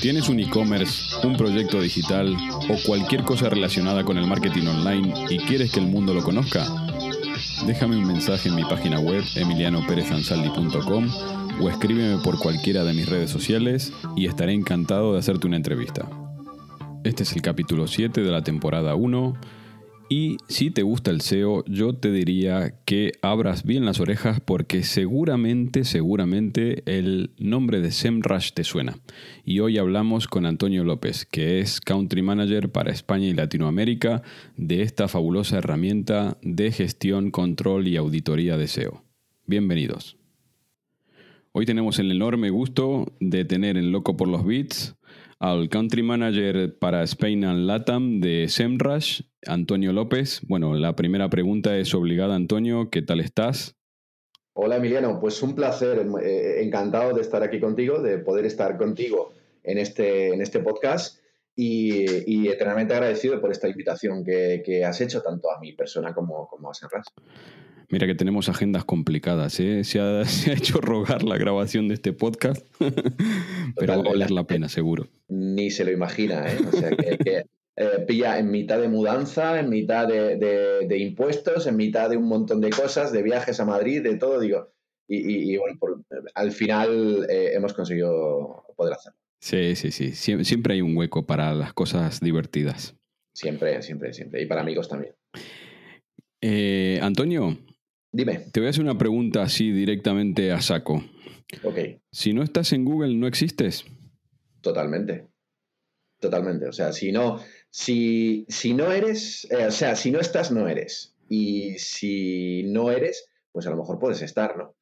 ¿Tienes un e-commerce, un proyecto digital o cualquier cosa relacionada con el marketing online y quieres que el mundo lo conozca? Déjame un mensaje en mi página web emilianoperezansaldi.com o escríbeme por cualquiera de mis redes sociales y estaré encantado de hacerte una entrevista. Este es el capítulo 7 de la temporada 1 y si te gusta el SEO, yo te diría que abras bien las orejas porque seguramente, seguramente el nombre de SEMrush te suena. Y hoy hablamos con Antonio López, que es Country Manager para España y Latinoamérica de esta fabulosa herramienta de gestión, control y auditoría de SEO. Bienvenidos. Hoy tenemos el enorme gusto de tener en Loco por los Beats al Country Manager para Spain and Latam de SEMrush, Antonio López. Bueno, la primera pregunta es obligada, Antonio, ¿qué tal estás? Hola Emiliano, pues un placer, eh, encantado de estar aquí contigo, de poder estar contigo en este, en este podcast y, eternamente agradecido por esta invitación que, que, has hecho tanto a mi persona como, como a SEMrush. Mira que tenemos agendas complicadas, ¿eh? se, ha, se, ha, hecho rogar la grabación de este podcast, pero va a valer la pena, seguro. Ni se lo imagina, ¿eh? O sea, que, que eh, pilla en mitad de mudanza, en mitad de, de, de, impuestos, en mitad de un montón de cosas, de viajes a Madrid, de todo, digo. Y, y, y bueno, por, al final eh, hemos conseguido poder hacerlo. Sí, sí, sí. Sie siempre hay un hueco para las cosas divertidas. Siempre, siempre, siempre. Y para amigos también. Eh, Antonio, Dime. Te voy a hacer una pregunta así directamente a saco. Ok. Si no estás en Google, ¿no existes? Totalmente. Totalmente. O sea, si no, si, si no eres, eh, o sea, si no estás, no eres. Y si no eres, pues a lo mejor puedes estar, ¿no?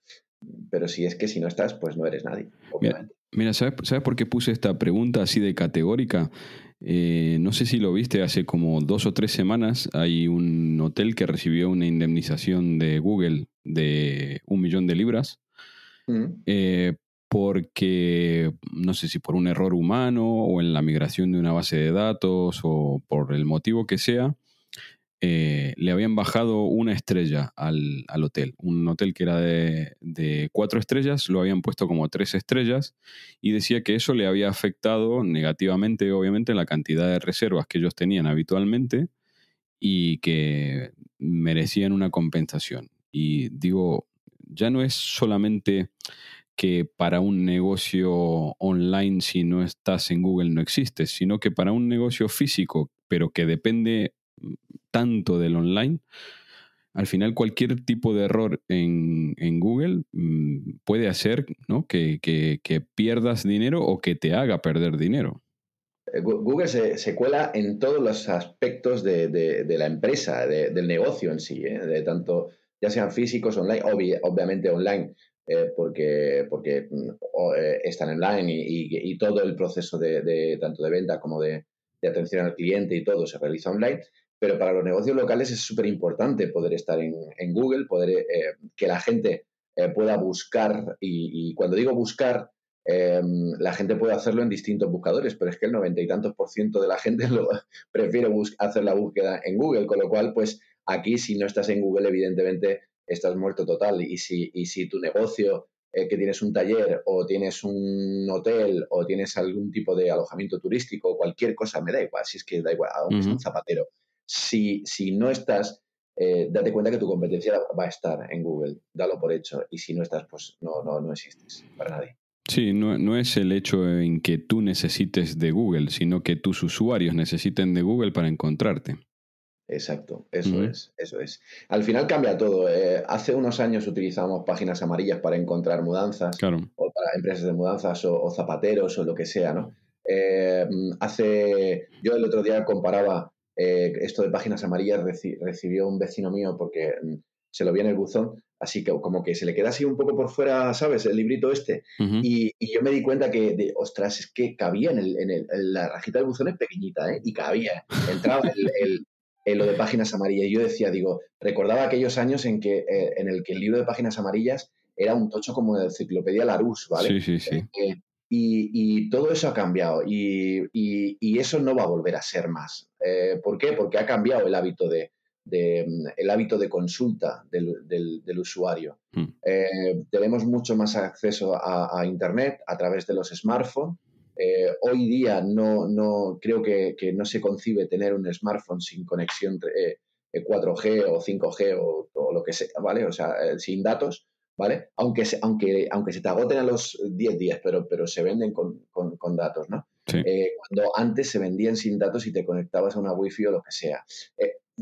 Pero si es que si no estás, pues no eres nadie. Obviamente. Mira, mira ¿sabes, ¿sabes por qué puse esta pregunta así de categórica? Eh, no sé si lo viste, hace como dos o tres semanas hay un hotel que recibió una indemnización de Google de un millón de libras Mm. eh, porque no sé si por un error humano o en la migración de una base de datos o por el motivo que sea, eh, le habían bajado una estrella al, al hotel. Un hotel que era de, de, cuatro estrellas, lo habían puesto como tres estrellas y decía que eso le había afectado negativamente, obviamente, la cantidad de reservas que ellos tenían habitualmente y que merecían una compensación. Y digo, ya no es solamente que para un negocio online, si no estás en Google, no existes, sino que para un negocio físico, pero que depende tanto del online, al final cualquier tipo de error en, en Google mmm, puede hacer ¿no? que, que, pierdas dinero o que te haga perder dinero. Google se, se cuela en todos los aspectos de, de, la empresa, de, del negocio en sí, ¿eh? de tanto ya sean físicos, online, obvi obviamente online, eh, porque, porque eh, están online y, todo el proceso de, tanto de venta como de, atención al cliente y todo se realiza online, pero para los negocios locales es súper importante poder estar en, en Google, poder eh, que la gente eh, pueda buscar, y, y, cuando digo buscar, eh, la gente puede hacerlo en distintos buscadores, pero es que el noventa y tantos por ciento de la gente lo, prefiere hacer la búsqueda en Google, con lo cual, pues aquí si no estás en Google, evidentemente estás muerto total, y si, y si tu negocio eh, que tienes un taller o tienes un hotel o tienes algún tipo de alojamiento turístico, cualquier cosa, me da igual, si es que da igual, aunque uh -huh. un zapatero, si, si no estás, eh, date cuenta que tu competencia va a estar en Google, dalo por hecho. Y si no estás, pues no, no, no existes para nadie. Sí, no, no, es el hecho en que tú necesites de Google, sino que tus usuarios necesiten de Google para encontrarte. Exacto, eso uh -huh. es, eso es. Al final cambia todo. Eh, hace unos años utilizábamos páginas amarillas para encontrar mudanzas, claro. o para empresas de mudanzas, o, o zapateros, o lo que sea, ¿no? Eh, hace, yo el otro día comparaba eh, esto de páginas amarillas reci recibió un vecino mío porque se lo vi en el buzón, así que como que se le queda así un poco por fuera, ¿sabes? El librito este. y, yo me di cuenta que, de, ostras, es que cabía en, el, en, la rajita del buzón es pequeñita, ¿eh? Y cabía. Entraba el, lo de páginas amarillas. Y yo decía, digo, recordaba aquellos años en, que, eh, en el que el libro de páginas amarillas era un tocho como de enciclopedia Larousse, ¿vale? Sí, sí, sí. Eh, y, todo eso ha cambiado y, eso no va a volver a ser más. Eh, ¿Por qué? Porque ha cambiado el hábito de, el hábito de consulta del, usuario. Hmm. tenemos mucho más acceso a, Internet a través de los smartphones eh, hoy día no, no creo que, no se concibe tener un smartphone sin conexión 4G eh, o 5G o, lo que sea, ¿vale? O sea, eh, sin datos, ¿vale? Aunque se, aunque, aunque se te agoten a los 10 días, pero, pero se venden con, datos, ¿no? cuando antes se vendían sin datos y te conectabas a una wifi o lo que sea.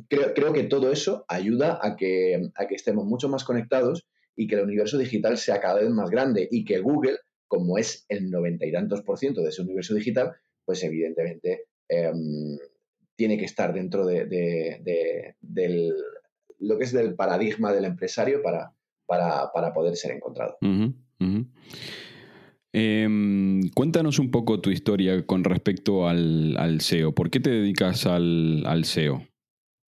creo, creo que todo eso ayuda a que, a que estemos mucho más conectados y que el universo digital sea cada vez más grande y que Google como es el noventa y tantos por ciento de ese universo digital, pues evidentemente em, tiene que estar dentro de, del, lo que es del paradigma del empresario para, para, poder ser encontrado. Em, cuéntanos un poco tu historia con respecto al, SEO. ¿Por qué te dedicas al, SEO?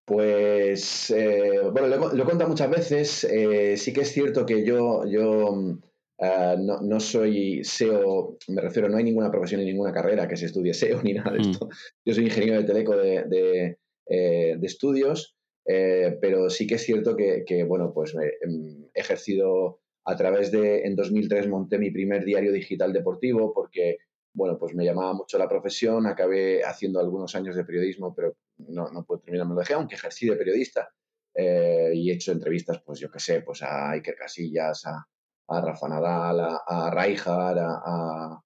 Pues, eh, bueno, lo, he contado muchas veces. Eh, sí que es cierto que yo, yo Ah, no, no, soy SEO, me refiero, no hay ninguna profesión ni ninguna carrera que se estudie SEO ni nada de mm. esto. Yo soy ingeniero de teleco de, de, eh, estudios, eh, pero sí que es cierto que, bueno, pues em, he ejercido a través de, en 2003 monté mi primer diario digital deportivo porque, bueno, pues me llamaba mucho la profesión, acabé haciendo algunos años de periodismo, pero no, no puedo terminar, me lo dejé, aunque ejercí de periodista. Eh, y he hecho entrevistas, pues yo qué sé, pues a Iker Casillas, a, a Rafa Nadal, a, a a, a,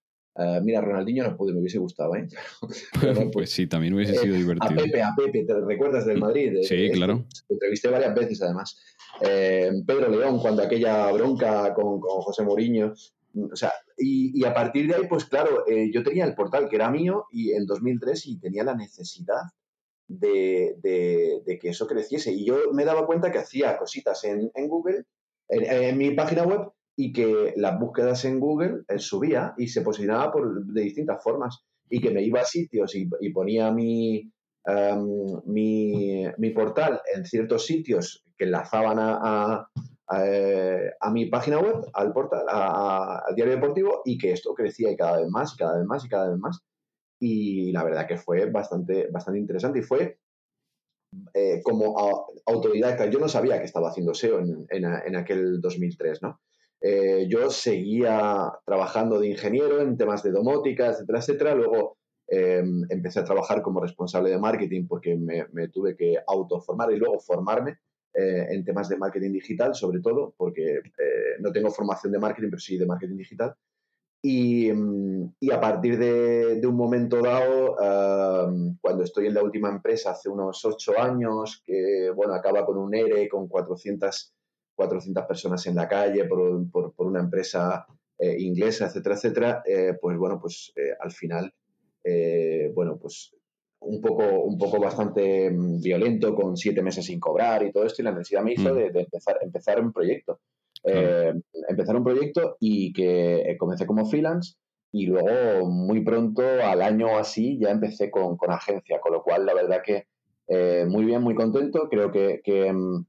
mira, Ronaldinho no pude, me hubiese gustado, ¿eh? pues sí, también hubiese sido divertido. A Pepe, a Pepe, ¿te recuerdas del Madrid? Sí, claro. Te entrevisté varias veces, además. Eh, Pedro León, cuando aquella bronca con, con José Mourinho. O sea, y, y, a partir de ahí, pues claro, eh, yo tenía el portal que era mío y en 2003 y tenía la necesidad de, de, de, que eso creciese. Y yo me daba cuenta que hacía cositas en, en Google, en, en, mi página web, y que las búsquedas en Google él subía y se posicionaba por, de distintas formas y que me iba a sitios y, ponía mi, em, mi, mi, portal en ciertos sitios que enlazaban a, a, mi página web, al portal, al diario deportivo y que esto crecía y cada vez más y cada vez más y cada vez más. Y la verdad que fue bastante, bastante interesante y fue eh, como autodidacta. Yo no sabía que estaba haciendo SEO en, en, en aquel 2003, ¿no? Eh, yo seguía trabajando de ingeniero en temas de domótica, etcétera, etcétera. Luego em, empecé a trabajar como responsable de marketing porque me, tuve que autoformar y luego formarme eh, en temas de marketing digital, sobre todo, porque eh, no tengo formación de marketing, pero sí de marketing digital. Y, em, a partir de, de, un momento dado, em, cuando estoy en la última empresa, hace unos ocho años, que bueno, acaba con un ERE, con 400 400 personas en la calle por, por, por una empresa eh, inglesa, etcétera, etcétera, eh, pues bueno, pues eh, al final, bueno, pues un poco, un poco bastante mm, violento, con siete meses sin cobrar y todo esto, y la necesidad me hizo mm. de, empezar, empezar un proyecto. empezar un proyecto y que comencé como freelance y luego muy pronto, al año así, ya empecé con, con agencia, con lo cual la verdad que muy bien, muy contento. Creo que, que mm,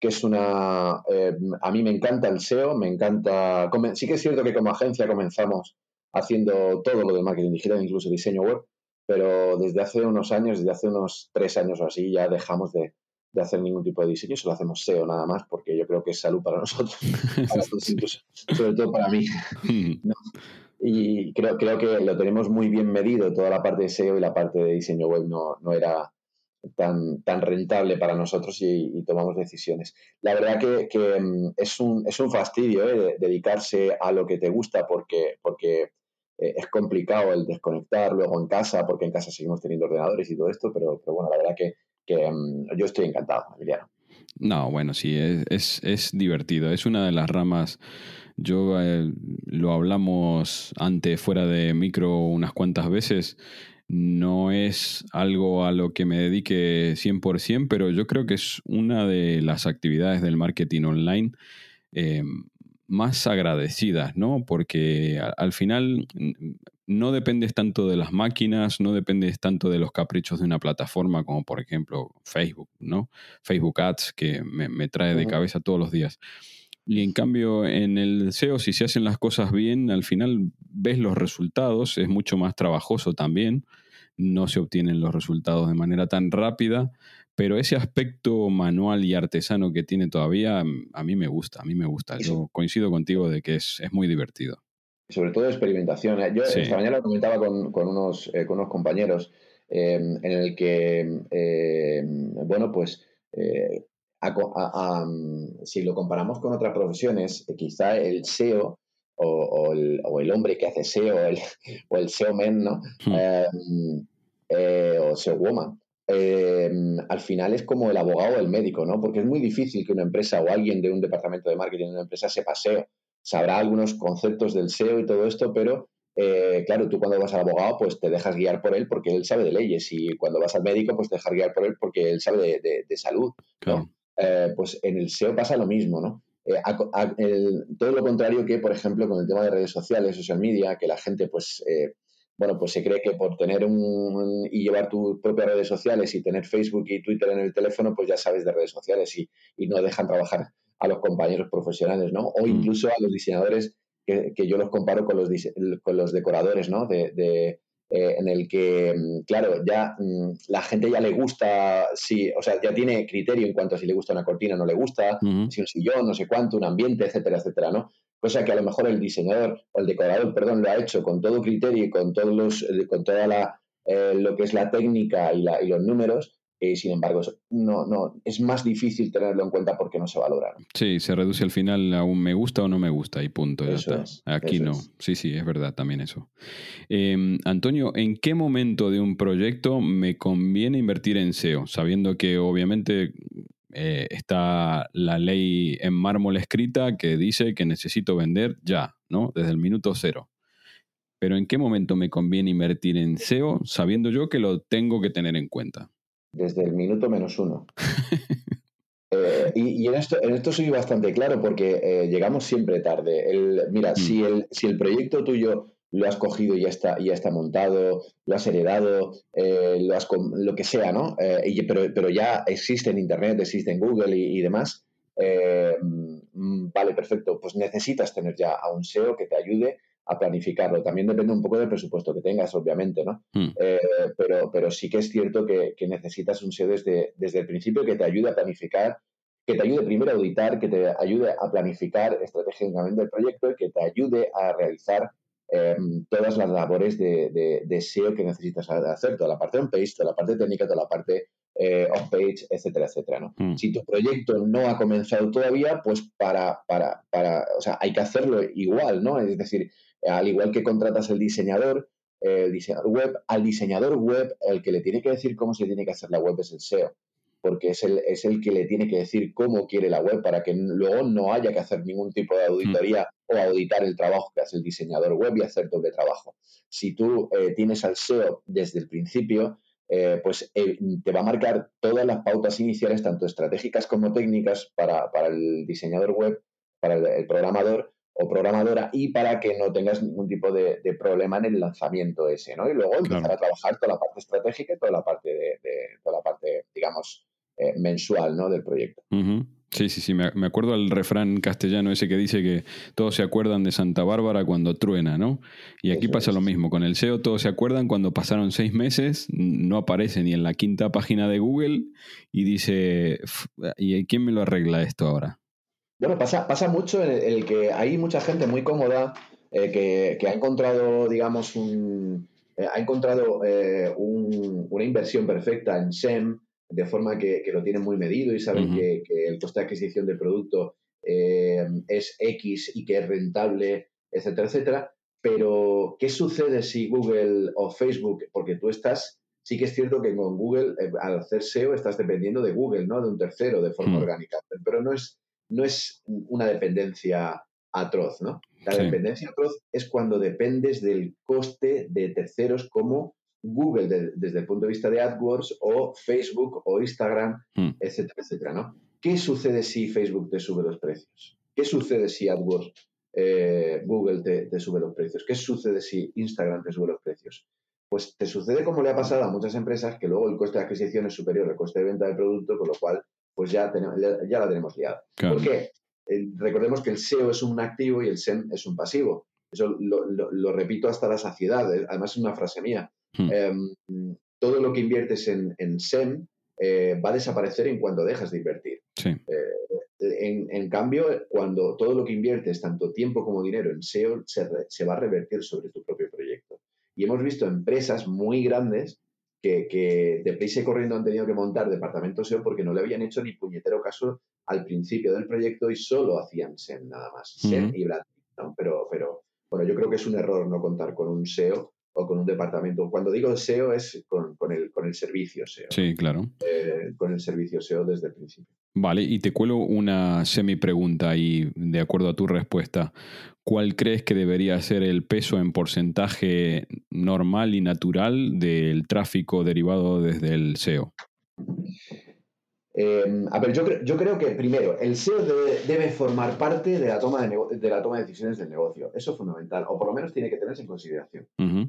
que es una... Eh, a mí me encanta el SEO, me encanta... Sí que es cierto que como agencia comenzamos haciendo todo lo de marketing digital, incluso diseño web, pero desde hace unos años, desde hace unos tres años o así, ya dejamos de, hacer ningún tipo de diseño, solo hacemos SEO nada más, porque yo creo que es salud para nosotros, sobre todo para mí. Y creo, creo que lo tenemos muy bien medido, toda la parte de SEO y la parte de diseño web no, no era tan, tan rentable para nosotros y, tomamos decisiones. La verdad que, mm, es, un, es un fastidio ¿eh? dedicarse a lo que te gusta porque, porque eh, es complicado el desconectar luego en casa, porque en casa seguimos teniendo ordenadores y todo esto, pero, pero bueno, la verdad que, mm, yo estoy encantado, Emiliano. No, bueno, sí, es, es, divertido. Es una de las ramas. Yo eh, lo hablamos antes fuera de micro unas cuantas veces No es algo a lo que me dedique 100%, pero yo creo que es una de las actividades del marketing online eh, más agradecidas, ¿no? Porque al final no dependes tanto de las máquinas, no dependes tanto de los caprichos de una plataforma como por ejemplo Facebook, ¿no? Facebook Ads que me, trae de cabeza todos los días. Y en cambio en el SEO, si se hacen las cosas bien, al final ves los resultados, es mucho más trabajoso también, no se obtienen los resultados de manera tan rápida, pero ese aspecto manual y artesano que tiene todavía, a mí me gusta, a mí me gusta. Yo coincido contigo de que es, es muy divertido sobre todo experimentación. ¿eh? Yo esta mañana lo comentaba con, con unos, eh, con unos compañeros em, en el que, em, bueno, pues eh, si lo comparamos con otras profesiones, quizá el SEO o, el, o, el, hombre que hace SEO el, o el SEO men, ¿no? Hmm. Em, o SEO woman. al final es como el abogado o el médico, ¿no? Porque es muy difícil que una empresa o alguien de un departamento de marketing de una empresa sepa SEO sabrá algunos conceptos del SEO y todo esto, pero eh, claro, tú cuando vas al abogado, pues te dejas guiar por él porque él sabe de leyes y cuando vas al médico, pues te dejas guiar por él porque él sabe de, salud. Eh, pues en el SEO pasa lo mismo, ¿no? Eh, todo lo contrario que, por ejemplo, con el tema de redes sociales, social media, que la gente, pues, bueno, pues se cree que por tener un, y llevar tus propias redes sociales y tener Facebook y Twitter en el teléfono, pues ya sabes de redes sociales y, y no dejan trabajar a los compañeros profesionales, ¿no? O mm. incluso a los diseñadores, que, yo los comparo con los, con los decoradores, ¿no? De, eh, en el que, mm, claro, ya mm, la gente ya le gusta, si, o sea, ya tiene criterio en cuanto a si le gusta una cortina o no le gusta, si un sillón, no sé cuánto, un ambiente, etcétera, etcétera, ¿no? Cosa que a lo mejor el diseñador o el decorador, perdón, lo ha hecho con todo criterio y con todos los, eh, con toda la, eh, lo que es la técnica y, la, y los números, y sin embargo, no, no, es más difícil tenerlo en cuenta porque no se valora. Sí, se reduce al final a un me gusta o no me gusta y punto. Aquí no. Sí, sí, es verdad también eso. Em, Antonio, ¿en qué momento de un proyecto me conviene invertir en SEO? Sabiendo que obviamente eh, está la ley en mármol escrita que dice que necesito vender ya, ¿no? Desde el minuto cero. Pero ¿en qué momento me conviene invertir en SEO sabiendo yo que lo tengo que tener en cuenta? desde el minuto menos uno. Eh, y, en, esto, en esto soy bastante claro porque eh, llegamos siempre tarde. El, mira, mm. si, el, si el proyecto tuyo lo has cogido y ya está, ya está montado, lo has heredado, eh, lo, has, lo que sea, ¿no? pero, pero ya existe en Internet, existe en Google y, y demás. Mm, vale, perfecto. Pues necesitas tener ya a un SEO que te ayude a planificarlo. También depende un poco del presupuesto que tengas, obviamente, ¿no? Hmm. Eh, pero, pero sí que es cierto que, necesitas un SEO desde, desde el principio que te ayude a planificar, que te ayude primero a auditar, que te ayude a planificar estratégicamente el proyecto y que te ayude a realizar em, todas las labores de, de, SEO que necesitas hacer, toda la parte on-page, toda la parte técnica, toda la parte eh, off-page, etcétera, etcétera. ¿no? Hmm. Si tu proyecto no ha comenzado todavía, pues para, para, para, o sea, hay que hacerlo igual, ¿no? Es decir, al igual que contratas el diseñador, el diseñador web, al diseñador web, el que le tiene que decir cómo se tiene que hacer la web es el SEO, porque es el, es el que le tiene que decir cómo quiere la web para que luego no haya que hacer ningún tipo de auditoría o auditar el trabajo que hace el diseñador web y hacer doble trabajo. Si tú eh, tienes al SEO desde el principio, eh, pues eh, te va a marcar todas las pautas iniciales, tanto estratégicas como técnicas, para, el diseñador web, para el programador, o programadora y para que no tengas ningún tipo de, problema en el lanzamiento ese, ¿no? Y luego empezar a trabajar toda la parte estratégica y toda la parte de, toda la parte, digamos, eh, mensual, ¿no? Del proyecto. Sí, sí, sí, me, acuerdo al refrán castellano ese que dice que todos se acuerdan de Santa Bárbara cuando truena, ¿no? Y aquí pasa lo mismo, con el SEO todos se acuerdan cuando pasaron seis meses, no aparece ni en la quinta página de Google y dice, ¿y quién me lo arregla esto ahora? Bueno, pasa, pasa mucho en el, que hay mucha gente muy cómoda eh, que, ha encontrado, digamos, un, eh, ha encontrado eh, una inversión perfecta en SEM, de forma que, lo tienen muy medido y saben que, el coste de adquisición del producto es X y que es rentable, etcétera, etcétera. Pero, ¿qué sucede si Google o Facebook, porque tú estás, sí que es cierto que con Google, al hacer SEO, estás dependiendo de Google, ¿no? De un tercero, de forma orgánica. Pero no es, no es una dependencia atroz, ¿no? La dependencia atroz es cuando dependes del coste de terceros como Google desde el punto de vista de AdWords o Facebook o Instagram, Mm. etcétera, etcétera, ¿no? ¿Qué sucede si Facebook te sube los precios? ¿Qué sucede si AdWords, eh, Google te, te sube los precios? ¿Qué sucede si Instagram te sube los precios? Pues te sucede como le ha pasado a muchas empresas que luego el coste de adquisición es superior al coste de venta del producto, con lo cual pues ya, tenemos, ya la tenemos liada. Claro. ¿Por qué? Eh, recordemos que el SEO es un activo y el SEM es un pasivo. Eso lo, lo- lo repito hasta la saciedad. Además, es una frase mía. Hmm. Em, todo lo que inviertes en, en SEM eh, va a desaparecer en cuanto dejas de invertir. Sí, En, en cambio, cuando todo lo que inviertes, tanto tiempo como dinero en SEO, se, re- se va a revertir sobre tu propio proyecto. Y hemos visto empresas muy grandes que, que deprisa y corriendo han tenido que montar departamentos SEO porque no le habían hecho ni puñetero caso al principio del proyecto y solo hacían SEM nada más. SEM y branding, ¿no? Pero, pero, bueno, yo creo que es un error no contar con un SEO o con un departamento. Cuando digo SEO es con, con el, con el servicio SEO, sí, claro. eh, con el servicio SEO desde el principio. Vale, y te cuelo una semi pregunta y de acuerdo a tu respuesta, ¿cuál crees que debería ser el peso en porcentaje normal y natural del tráfico derivado desde el SEO? Eh, a ver, yo, cre- yo creo que primero, el SEO debe, debe formar parte de la, toma de, de la toma de decisiones del negocio. Eso es fundamental, o por lo menos tiene que tenerse en consideración. Ujú,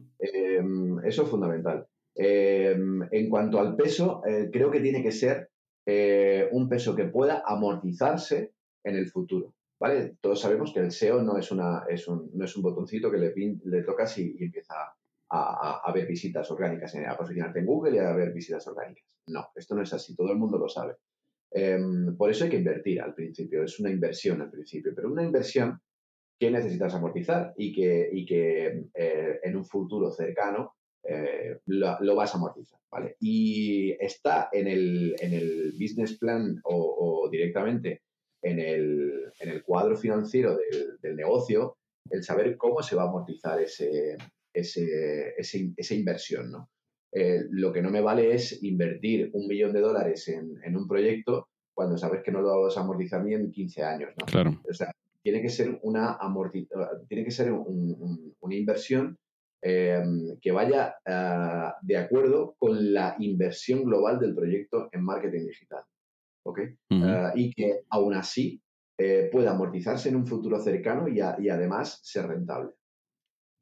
Eh, eso es fundamental. Eh, en cuanto al peso, eh, creo que tiene que ser eh, un peso que pueda amortizarse en el futuro. ¿vale? Todos sabemos que el SEO no es, un, no es un botoncito que le, tocas y, y empieza a, a- a ver visitas orgánicas, eh, a posicionarte en Google y a ver visitas orgánicas. No, esto no es así, todo el mundo lo sabe. Em, por eso hay que invertir al principio, es una inversión al principio, pero una inversión que necesitas amortizar y que, y que eh, en un futuro cercano eh, lo, lo vas a amortizar, ¿vale? Y está en el, en el business plan o, o directamente en el, en el cuadro financiero del, del negocio el saber cómo se va a amortizar ese, ese, ese- esa inversión, ¿no? Eh, lo que no me vale es invertir un millón de dólares en, en un proyecto cuando sabes que no lo vas a amortizar ni en 15 años, ¿no? Claro, O sea, tiene que ser una uh, tiene que ser un- un- una inversión eh, que vaya ah, de acuerdo con la inversión global del proyecto en marketing digital. ¿ok? ujú, Ah, y que aún así eh, pueda amortizarse en un futuro cercano y, a- y además ser rentable.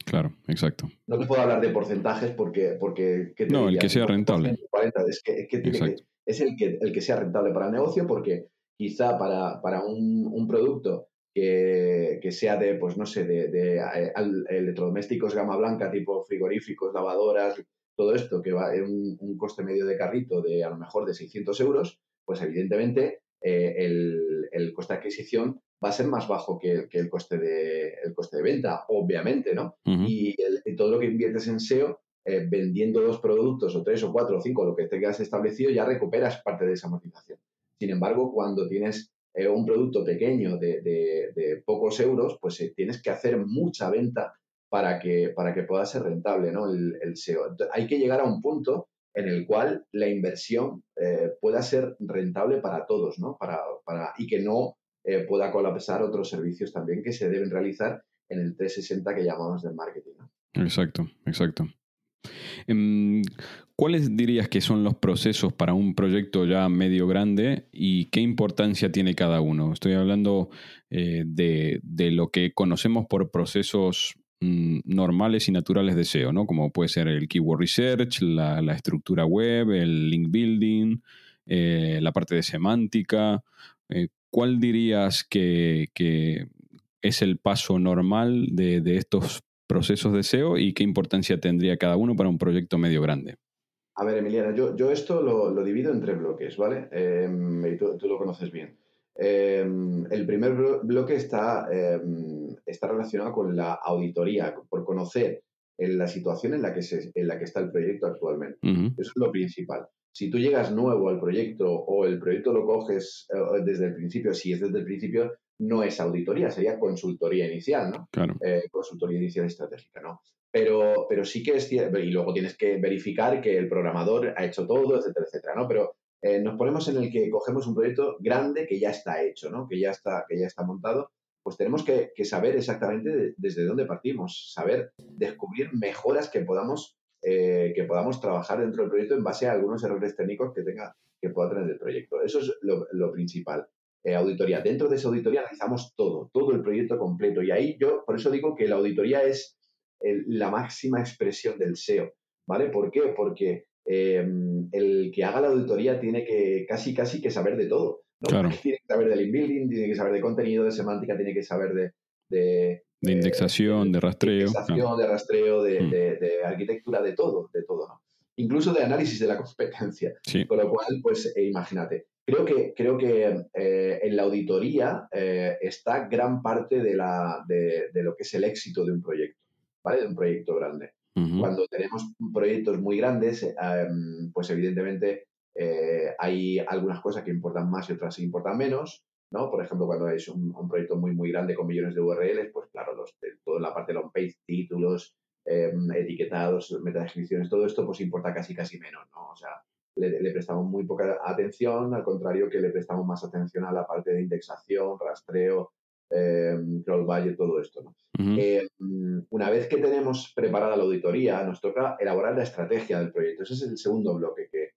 claro, exacto. No te puedo hablar de porcentajes porque... porque ¿qué te No, el que sea rentable. 40, es que, es, que tiene que- es el, que, el que sea rentable para el negocio porque quizá para, para un, un producto que, que sea de, pues no sé, de, de, eh, al- electrodomésticos gama blanca, tipo frigoríficos, lavadoras, todo esto, que va en un, un coste medio de carrito de a lo mejor de 600 euros, pues evidentemente eh, el, el coste de adquisición va a ser más bajo que, que el, coste de, el coste de venta, obviamente, ¿no? Ujú, y, el- y todo lo que inviertes en SEO, eh, vendiendo dos productos o tres o cuatro o cinco, lo que tengas establecido, ya recuperas parte de esa amortización. Sin embargo, cuando tienes eh, un producto pequeño de, de- pocos euros, pues eh, tienes que hacer mucha venta para que, para que pueda ser rentable ¿no? el, el SEO. Hay que llegar a un punto en el cual la inversión eh, pueda ser rentable para todos, ¿no? Para, para, y que no pueda colapsar otros servicios también que se deben realizar en el 360 que llamamos del marketing. Exacto, exacto. ¿Cuáles dirías que son los procesos para un proyecto ya medio grande y qué importancia tiene cada uno? Estoy hablando eh, de, de lo que conocemos por procesos mm, normales y naturales de SEO, ¿no? Como puede ser el keyword research, la, la estructura web, el link building, eh, la parte de semántica. Eh, ¿Cuál dirías que, que es el paso normal de, de estos procesos de SEO y qué importancia tendría cada uno para un proyecto medio grande? A ver, Emiliana, yo, yo esto lo, lo divido en tres bloques, ¿vale? Eh, y tú, tú lo conoces bien. Eh, el primer blo- bloque está, eh, está relacionado con la auditoría, por conocer en la situación en la, que se, en la que está el proyecto actualmente. Eso es lo principal. Si tú llegas nuevo al proyecto o el proyecto lo coges eh, desde el principio, si es desde el principio, no es auditoría, sería consultoría inicial, ¿no? claro, eh, consultoría inicial estratégica, ¿no? Pero, pero sí que es cierto, y luego tienes que verificar que el programador ha hecho todo, etcétera, etcétera, ¿no? Pero eh, nos ponemos en el que cogemos un proyecto grande que ya está hecho, ¿no? Que ya está, que ya está montado, pues tenemos que, que saber exactamente de- desde dónde partimos, saber descubrir mejoras que podamos eh, que podamos trabajar dentro del proyecto en base a algunos errores técnicos que tenga que pueda tener el proyecto. Eso es lo, principal. Eh, auditoría. Dentro de esa auditoría analizamos todo, todo el proyecto completo. Y ahí yo, por eso digo que la auditoría es la máxima expresión del SEO. ¿Vale? ¿Por qué? Porque em, el que haga la auditoría tiene que casi, casi que saber de todo. Tiene que saber del inbuilding, tiene que saber de contenido, de semántica, tiene que saber de, de, indexación, de, rastreo. De indexación, de rastreo, mm. de, arquitectura, de todo, de todo, ¿no? Incluso de análisis de la competencia. Con lo cual, pues eh, imagínate. Creo que, creo que eh, en la auditoría eh, está gran parte de, la, de, lo que es el éxito de un proyecto, ¿vale? De un proyecto grande. Cuando tenemos proyectos muy grandes, em, pues evidentemente hay algunas cosas que importan más y otras que importan menos. ¿no? Por ejemplo, cuando es un, proyecto muy, muy grande con millones de URLs, pues claro, los, toda la parte de long page, títulos, em, etiquetados, metadescripciones, todo esto pues importa casi, casi menos, ¿no? O sea, le, prestamos muy poca atención, al contrario que le prestamos más atención a la parte de indexación, rastreo, eh, crawl budget, todo esto, ¿no? Em, una vez que tenemos preparada la auditoría, nos toca elaborar la estrategia del proyecto. Ese es el segundo bloque que,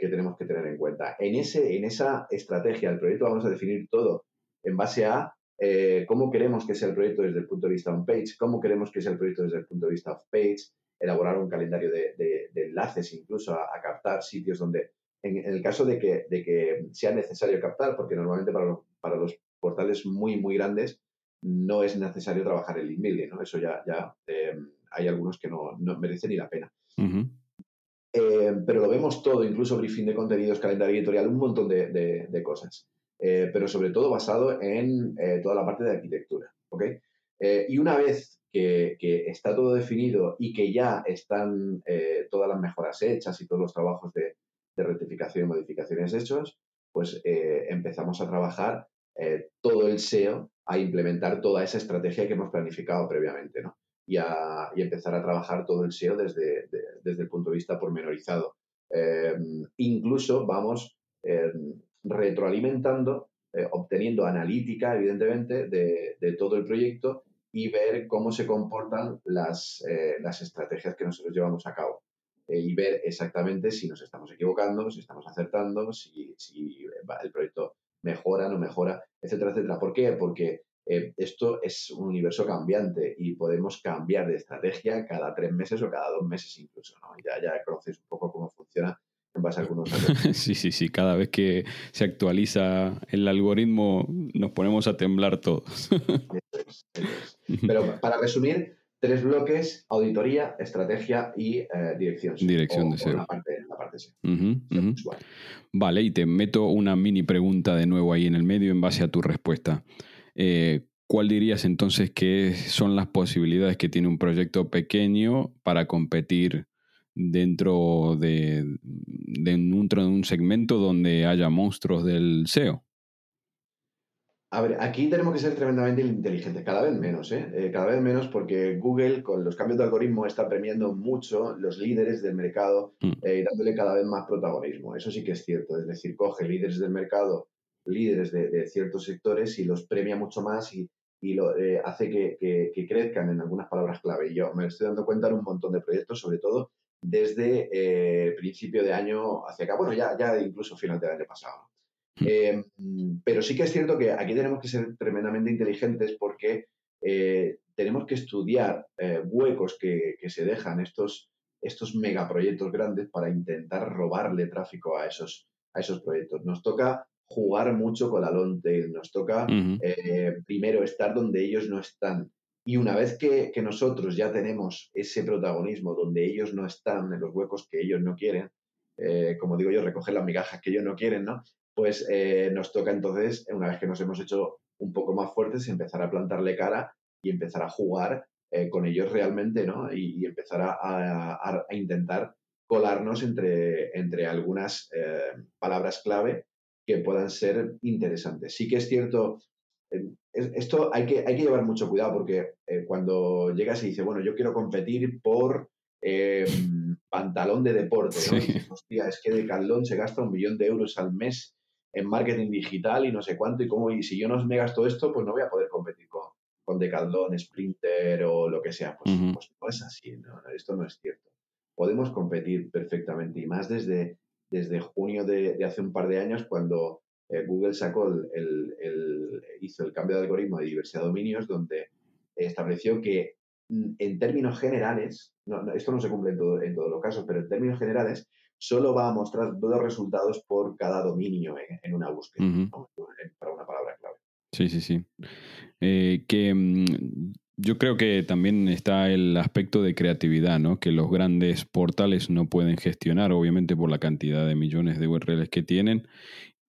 que, tenemos que tener en cuenta. En, ese, en esa estrategia del proyecto vamos a definir todo en base a eh, cómo queremos que sea el proyecto desde el punto de vista on-page, cómo queremos que sea el proyecto desde el punto de vista off-page, elaborar un calendario de, enlaces incluso a, captar sitios donde, en, el caso de que, de que, sea necesario captar, porque normalmente para los, para los portales muy, muy grandes no es necesario trabajar el email, ¿no? Eso ya, ya eh, hay algunos que no, no merecen ni la pena. Eh, pero lo vemos todo, incluso briefing de contenidos, calendario editorial, un montón de, cosas. Eh, pero sobre todo basado en eh, toda la parte de arquitectura. y una vez que, está todo definido y que ya están todas las mejoras hechas y todos los trabajos de, rectificación y modificaciones hechos, pues empezamos a trabajar todo el SEO a implementar toda esa estrategia que hemos planificado previamente. ¿no? y, a, empezar a trabajar todo el SEO desde, desde el punto de vista pormenorizado. Eh, incluso vamos eh, retroalimentando, eh, obteniendo analítica, evidentemente, de, todo el proyecto y ver cómo se comportan las, las estrategias que nosotros llevamos a cabo. y ver exactamente si nos estamos equivocando, si estamos acertando, si, si el proyecto mejora, no mejora, etcétera, etcétera. ¿Por qué? Porque eh, esto es un universo cambiante y podemos cambiar de estrategia cada tres meses o cada dos meses incluso. ¿no? Ya, ya conoces un poco cómo funciona en base a algunos Sí, sí, sí. Cada vez que se actualiza el algoritmo nos ponemos a temblar todos. Pero para resumir, tres bloques, auditoría, estrategia y eh, dirección. Dirección de SEO. La parte, la parte SEO. Vale, y te meto una mini pregunta de nuevo ahí en el medio en base a tu respuesta. Eh, ¿Cuál dirías entonces que son las posibilidades que tiene un proyecto pequeño para competir dentro de, dentro de un segmento donde haya monstruos del SEO? A ver, aquí tenemos que ser tremendamente inteligentes, cada vez menos, ¿eh? ¿eh? cada vez menos porque Google con los cambios de algoritmo está premiando mucho los líderes del mercado mm. eh, y dándole cada vez más protagonismo. Eso sí que es cierto, es decir, coge líderes del mercado líderes de, ciertos sectores y los premia mucho más y, lo, eh, hace que, crezcan en algunas palabras clave. Y yo me estoy dando cuenta en un montón de proyectos, sobre todo desde principio de año hacia acá, bueno, ya, ya incluso final del año pasado. Hmm. Eh, pero sí que es cierto que aquí tenemos que ser tremendamente inteligentes porque tenemos que estudiar huecos que, se dejan estos, estos megaproyectos grandes para intentar robarle tráfico a esos, a esos proyectos. Nos toca jugar mucho con la long tail. Nos toca eh, primero estar donde ellos no están. Y una vez que, nosotros ya tenemos ese protagonismo donde ellos no están, en los huecos que ellos no quieren, eh, como digo yo, recoger las migajas que ellos no quieren, ¿no? Pues eh, nos toca entonces, una vez que nos hemos hecho un poco más fuertes, empezar a plantarle cara y empezar a jugar con ellos realmente, ¿no? Y, empezar a, intentar colarnos entre, entre algunas palabras clave que puedan ser interesantes. Sí que es cierto, eh, esto hay que, hay que llevar mucho cuidado porque eh, cuando llegas y dices, bueno, yo quiero competir por eh, pantalón de deporte, ¿no? dices, hostia, es que Decathlon se gasta un millón de euros al mes en marketing digital y no sé cuánto, y cómo, y si yo no me gasto esto, pues no voy a poder competir con, con Decathlon, Sprinter o lo que sea. Pues, pues no es así, esto no es cierto. podemos competir perfectamente y más desde, desde junio de, hace un par de años cuando eh, Google sacó el, hizo el cambio de algoritmo de diversidad de dominios donde estableció que mm, en términos generales, esto no se cumple en, todo, en todos los casos, pero en términos generales solo va a mostrar dos resultados por cada dominio en, una búsqueda, para una palabra clave. Sí, sí, sí. Eh, que mm, yo creo que también está el aspecto de creatividad, ¿no? Que los grandes portales no pueden gestionar, obviamente por la cantidad de millones de URLs que tienen,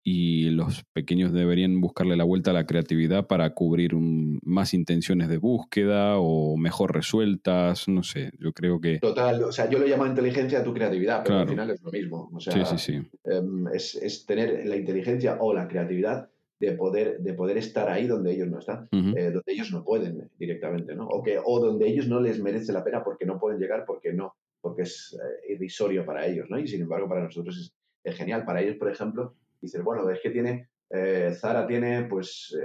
y los pequeños deberían buscarle la vuelta a la creatividad para cubrir más intenciones de búsqueda o mejor resueltas, no sé, yo creo que... Total, o sea, yo lo llamo inteligencia a tu creatividad, pero al final es lo mismo. O sea, sí, sí, sí. Em, es, tener la inteligencia o la creatividad de poder, de poder estar ahí donde ellos no están, eh, donde ellos no pueden directamente, ¿no? O, que, o donde ellos no les merece la pena porque no pueden llegar, porque no, porque es eh, irrisorio para ellos, ¿no? Y sin embargo para nosotros es, es genial. Para ellos, por ejemplo, dices, bueno, es que tiene, eh, Zara tiene pues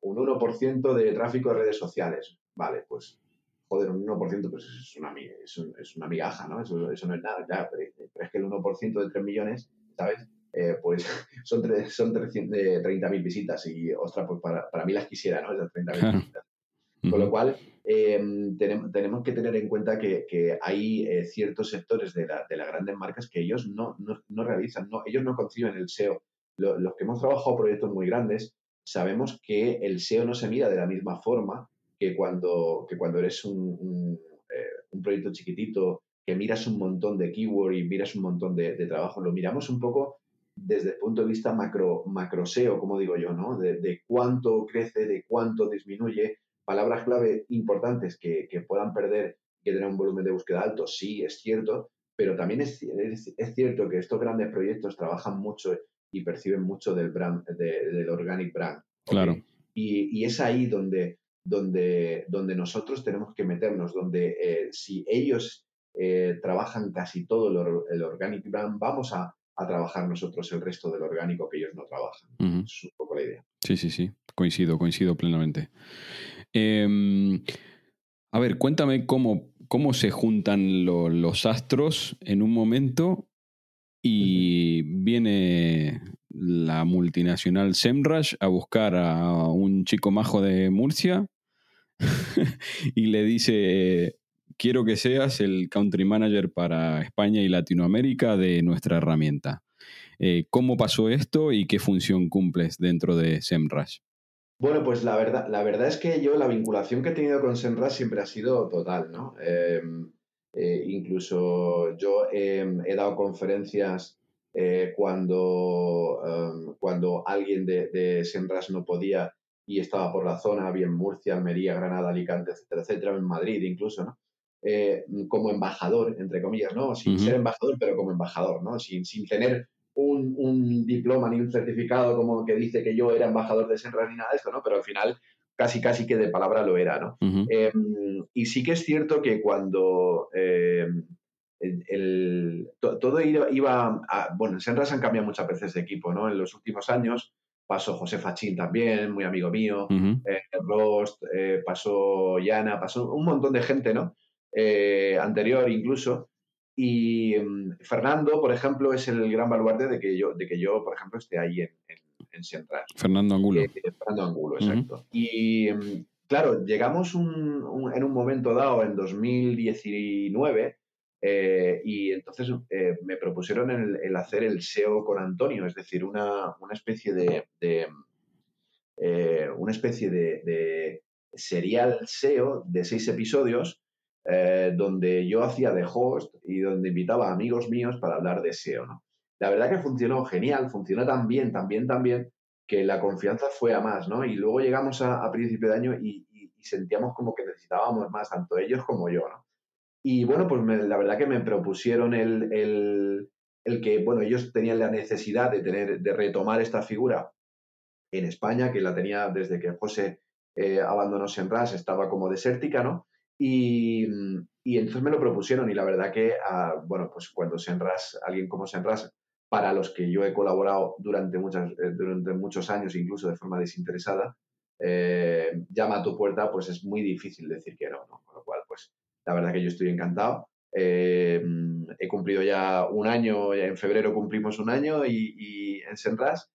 un 1% de tráfico de redes sociales. Vale, pues, joder, un 1% pues es una, es, una migaja, ¿no? Eso, eso, no es nada, ya, pero, es que el 1% de 3 millones, ¿sabes? Eh, pues son, son 30.000 visitas y, ostras, pues para, para, mí las quisiera, ¿no? Esas 30.000 visitas. Con lo cual, em, tenemos, tenemos, que tener en cuenta que, que hay eh, ciertos sectores de, la, de, las grandes marcas que ellos no, no, no realizan, no, ellos no conciben el SEO. Los que hemos trabajado proyectos muy grandes, sabemos que el SEO no se mira de la misma forma que cuando, que cuando eres un, un, eh, proyecto chiquitito, que miras un montón de keyword y miras un montón de, trabajo. Lo miramos un poco desde el punto de vista macro, macroseo, como digo yo, ¿no? De, cuánto crece, de cuánto disminuye. Palabras clave importantes que, puedan perder, que tener un volumen de búsqueda alto, sí, es cierto, pero también es, es, cierto que estos grandes proyectos trabajan mucho y perciben mucho del brand, del organic brand. Claro. Y, es ahí donde, donde, donde nosotros tenemos que meternos, donde eh, si ellos eh, trabajan casi todo el organic brand, vamos a, a trabajar nosotros el resto del orgánico que ellos no trabajan. Es un poco la idea. Sí, sí, sí. Coincido, coincido plenamente. Em, a ver, cuéntame cómo, cómo se juntan los astros en un momento y viene la multinacional Semrush a buscar a un chico majo de Murcia y le dice, quiero que seas el country manager para España y Latinoamérica de nuestra herramienta. Eh, ¿Cómo pasó esto y qué función cumples dentro de SEMrush? Bueno, pues la verdad, la verdad es que yo la vinculación que he tenido con SEMrush siempre ha sido total, ¿no? Em, eh, incluso yo he dado conferencias eh, cuando, em, cuando alguien de, de SEMrush no podía y estaba por la zona, bien Murcia, Almería, Granada, Alicante, etcétera, etcétera, en Madrid incluso, ¿no? Eh, como embajador, entre comillas, ¿no? Sin ser embajador, pero como embajador, ¿no? Sin, sin tener un, un, diploma ni un certificado como que dice que yo era embajador de Senra ni nada de esto, ¿no? Pero al final casi casi que de palabra lo era, ¿no? Em, y sí que es cierto que cuando em, el, todo iba, a, bueno, en Senras han cambiado muchas veces de equipo, ¿no? En los últimos años pasó José Fachín también, muy amigo mío, eh, Rost, eh, pasó Yana, pasó un montón de gente, ¿no? Eh, anterior incluso. Y mm, Fernando, por ejemplo, es el gran baluarte de que yo, de que yo por ejemplo, esté ahí en, en, Fernando Angulo. Eh, Fernando Angulo, exacto. Y mm, claro, llegamos en un momento dado, en 2019, eh, y entonces me propusieron el, hacer el SEO con Antonio, es decir, una, una especie de, una especie de, de, serial SEO de seis episodios eh, donde yo hacía de host y donde invitaba a amigos míos para hablar de SEO. ¿no? La verdad que funcionó genial, funcionó tan bien, tan bien, tan bien, que la confianza fue a más, ¿no? Y luego llegamos a, principio de año y, sentíamos como que necesitábamos más, tanto ellos como yo, ¿no? Y bueno, pues la verdad que me propusieron el, el, que, bueno, ellos tenían la necesidad de, tener, de retomar esta figura en España, que la tenía desde que José eh, abandonó Senras, estaba como desértica, ¿no? Y, y, entonces me lo propusieron y la verdad que, ah, bueno, pues cuando Senras, alguien como Senras, para los que yo he colaborado durante, muchas, eh, durante muchos años, incluso de forma desinteresada, eh, llama a tu puerta, pues es muy difícil decir que no, ¿no? Con lo cual, pues la verdad que yo estoy encantado he cumplido ya un año, en febrero cumplimos un año y, en Senras.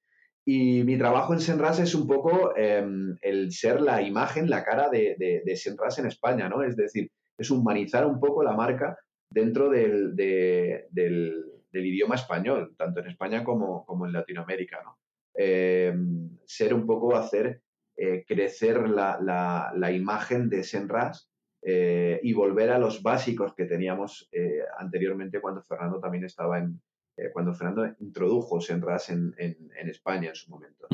Y mi trabajo en Senras es un poco em, el ser la imagen, la cara de, de, Senras en España, ¿no? Es decir, es humanizar un poco la marca dentro del, del, idioma español, tanto en España como, como en Latinoamérica, ¿no? Em, ser un poco hacer eh, crecer la, la, imagen de Senras eh, y volver a los básicos que teníamos eh, anteriormente cuando Fernando también estaba en, cuando Fernando introdujo Senras en, en, España en su momento.